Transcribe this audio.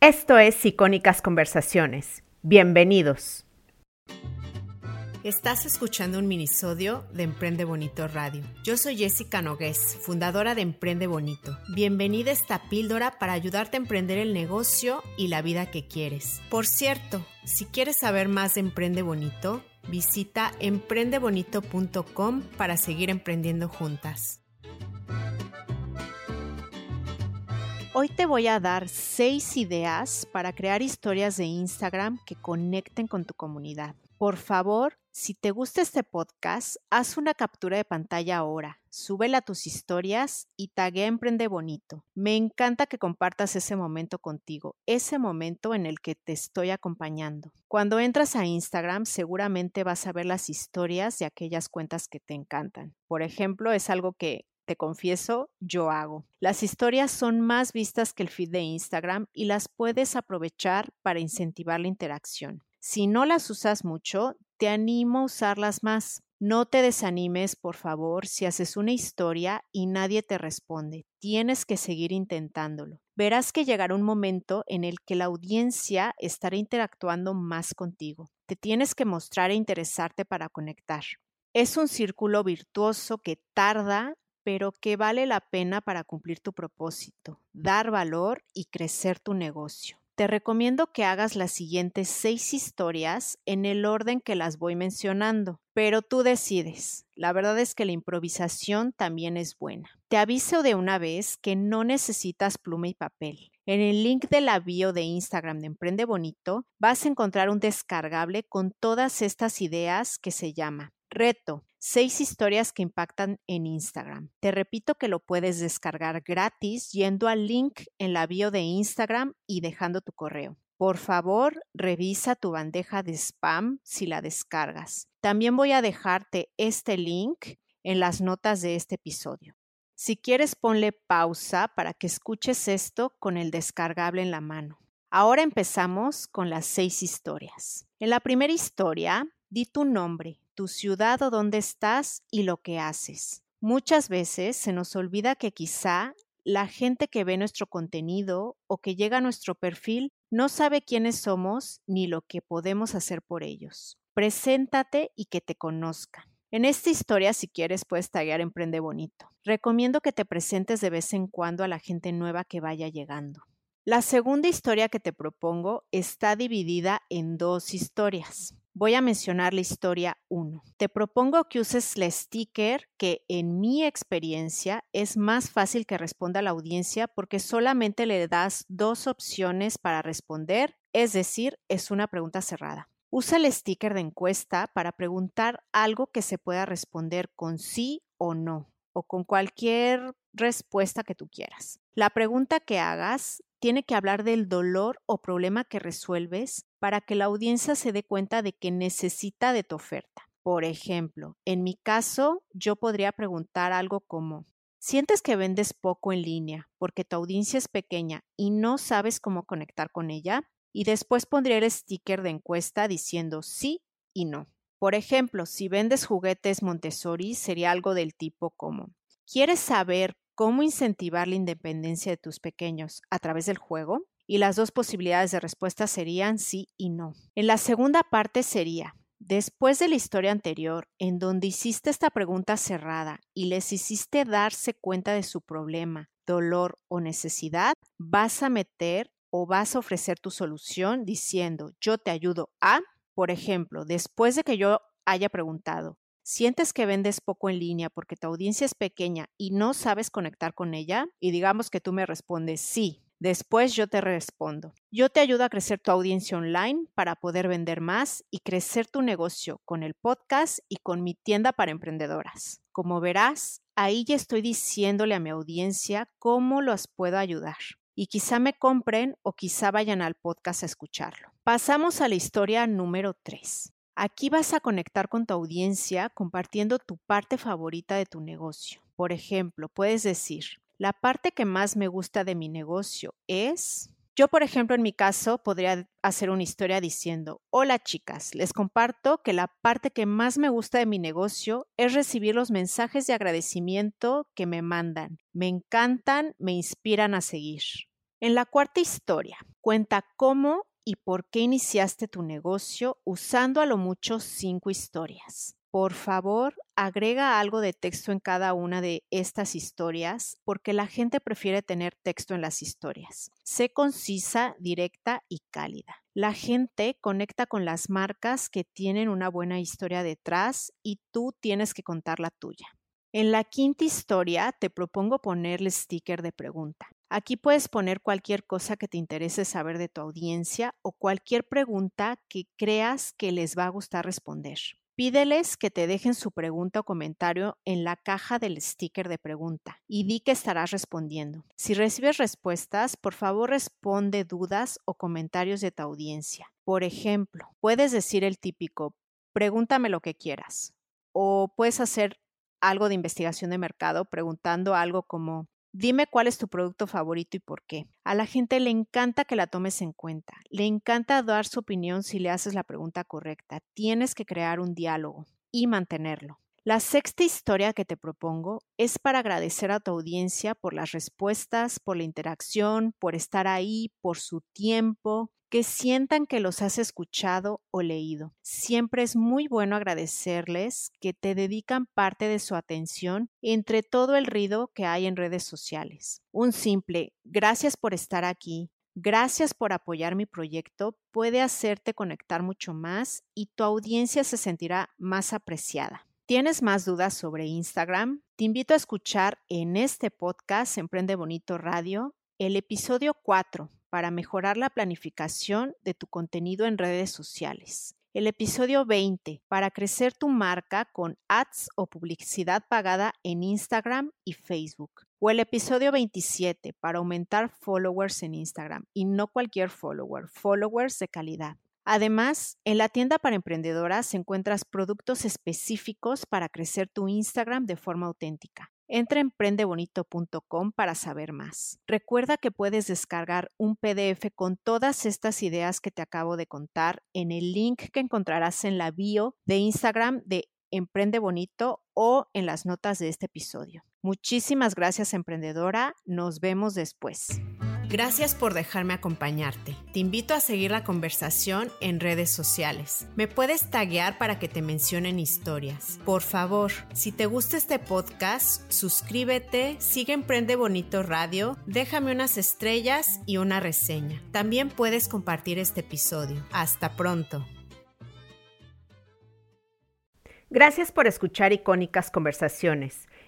Esto es Icónicas Conversaciones. Bienvenidos. Estás escuchando un minisodio de Emprende Bonito Radio. Yo soy Jessica Nogués, fundadora de Emprende Bonito. Bienvenida a esta píldora para ayudarte a emprender el negocio y la vida que quieres. Por cierto, si quieres saber más de Emprende Bonito, visita emprendebonito.com para seguir emprendiendo juntas. Hoy te voy a dar seis ideas para crear historias de Instagram que conecten con tu comunidad. Por favor, si te gusta este podcast, haz una captura de pantalla ahora, súbela a tus historias y taguea Emprende Bonito. Me encanta que compartas ese momento contigo, ese momento en el que te estoy acompañando. Cuando entras a Instagram, seguramente vas a ver las historias de aquellas cuentas que te encantan. Por ejemplo, es algo que te confieso, yo hago. Las historias son más vistas que el feed de Instagram y las puedes aprovechar para incentivar la interacción. Si no las usas mucho, te animo a usarlas más. No te desanimes, por favor, si haces una historia y nadie te responde. Tienes que seguir intentándolo. Verás que llegará un momento en el que la audiencia estará interactuando más contigo. Te tienes que mostrar e interesarte para conectar. Es un círculo virtuoso que tarda pero que vale la pena para cumplir tu propósito, dar valor y crecer tu negocio. Te recomiendo que hagas las siguientes seis historias en el orden que las voy mencionando, pero tú decides. La verdad es que la improvisación también es buena. Te aviso de una vez que no necesitas pluma y papel. En el link de la bio de Instagram de Emprende Bonito vas a encontrar un descargable con todas estas ideas que se llama Reto Seis historias que impactan en Instagram. Te repito que lo puedes descargar gratis yendo al link en la bio de Instagram y dejando tu correo. Por favor, revisa tu bandeja de spam si la descargas. También voy a dejarte este link en las notas de este episodio. Si quieres, ponle pausa para que escuches esto con el descargable en la mano. Ahora empezamos con las seis historias. En la primera historia, di tu nombre, tu ciudad o dónde estás y lo que haces. Muchas veces se nos olvida que quizá la gente que ve nuestro contenido o que llega a nuestro perfil no sabe quiénes somos ni lo que podemos hacer por ellos. Preséntate y que te conozcan. En esta historia, si quieres, puedes taguear Emprende Bonito. Recomiendo que te presentes de vez en cuando a la gente nueva que vaya llegando. La segunda historia que te propongo está dividida en dos historias. Voy a mencionar la historia 1. Te propongo que uses el sticker que en mi experiencia es más fácil que responda la audiencia porque solamente le das dos opciones para responder, es decir, es una pregunta cerrada. Usa el sticker de encuesta para preguntar algo que se pueda responder con sí o no o con cualquier respuesta que tú quieras. La pregunta que hagas tiene que hablar del dolor o problema que resuelves para que la audiencia se dé cuenta de que necesita de tu oferta. Por ejemplo, en mi caso, yo podría preguntar algo como, ¿sientes que vendes poco en línea porque tu audiencia es pequeña y no sabes cómo conectar con ella? Y después pondría el sticker de encuesta diciendo sí y no. Por ejemplo, si vendes juguetes Montessori, sería algo del tipo como, ¿quieres saber cómo incentivar la independencia de tus pequeños a través del juego? Y las dos posibilidades de respuesta serían sí y no. En la segunda parte sería, después de la historia anterior, en donde hiciste esta pregunta cerrada y les hiciste darse cuenta de su problema, dolor o necesidad, vas a meter o vas a ofrecer tu solución diciendo, yo te ayudo a, por ejemplo, después de que yo haya preguntado, sientes que vendes poco en línea porque tu audiencia es pequeña y no sabes conectar con ella, y digamos que tú me respondes sí. Después yo te respondo, yo te ayudo a crecer tu audiencia online para poder vender más y crecer tu negocio con el podcast y con mi tienda para emprendedoras. Como verás, ahí ya estoy diciéndole a mi audiencia cómo los puedo ayudar. Y quizá me compren o quizá vayan al podcast a escucharlo. Pasamos a la historia número 3. Aquí vas a conectar con tu audiencia compartiendo tu parte favorita de tu negocio. Por ejemplo, puedes decir, la parte que más me gusta de mi negocio es... Yo, por ejemplo, en mi caso, podría hacer una historia diciendo, hola chicas, les comparto que la parte que más me gusta de mi negocio es recibir los mensajes de agradecimiento que me mandan. Me encantan, me inspiran a seguir. En la cuarta historia, Cuenta cómo y por qué iniciaste tu negocio usando a lo mucho cinco historias. Por favor, agrega algo de texto en cada una de estas historias porque la gente prefiere tener texto en las historias. Sé concisa, directa y cálida. La gente conecta con las marcas que tienen una buena historia detrás y tú tienes que contar la tuya. En la quinta historia te propongo ponerle sticker de pregunta. Aquí puedes poner cualquier cosa que te interese saber de tu audiencia o cualquier pregunta que creas que les va a gustar responder. Pídeles que te dejen su pregunta o comentario en la caja del sticker de pregunta y di que estarás respondiendo. Si recibes respuestas, por favor responde dudas o comentarios de tu audiencia. Por ejemplo, puedes decir el típico, pregúntame lo que quieras. O puedes hacer algo de investigación de mercado preguntando algo como, Dime cuál es tu producto favorito y por qué. A la gente le encanta que la tomes en cuenta. Le encanta dar su opinión si le haces la pregunta correcta. Tienes que crear un diálogo y mantenerlo. La sexta historia que te propongo es para agradecer a tu audiencia por las respuestas, por la interacción, por estar ahí, por su tiempo, que sientan que los has escuchado o leído. Siempre es muy bueno agradecerles que te dedican parte de su atención entre todo el ruido que hay en redes sociales. Un simple gracias por estar aquí, gracias por apoyar mi proyecto puede hacerte conectar mucho más y tu audiencia se sentirá más apreciada. ¿Tienes más dudas sobre Instagram? Te invito a escuchar en este podcast Emprende Bonito Radio el episodio 4 para mejorar la planificación de tu contenido en redes sociales. El episodio 20 para crecer tu marca con ads o publicidad pagada en Instagram y Facebook. O el episodio 27 para aumentar followers en Instagram y no cualquier follower, followers de calidad. Además, en la tienda para emprendedoras encuentras productos específicos para crecer tu Instagram de forma auténtica. Entra en emprendebonito.com para saber más. Recuerda que puedes descargar un PDF con todas estas ideas que te acabo de contar en el link que encontrarás en la bio de Instagram de Emprende Bonito o en las notas de este episodio. Muchísimas gracias, emprendedora. Nos vemos después. Gracias por dejarme acompañarte. Te invito a seguir la conversación en redes sociales. Me puedes taguear para que te mencionen historias. Por favor, si te gusta este podcast, suscríbete, sigue Emprende Bonito Radio, déjame unas estrellas y una reseña. También puedes compartir este episodio. Hasta pronto. Gracias por escuchar icónicas conversaciones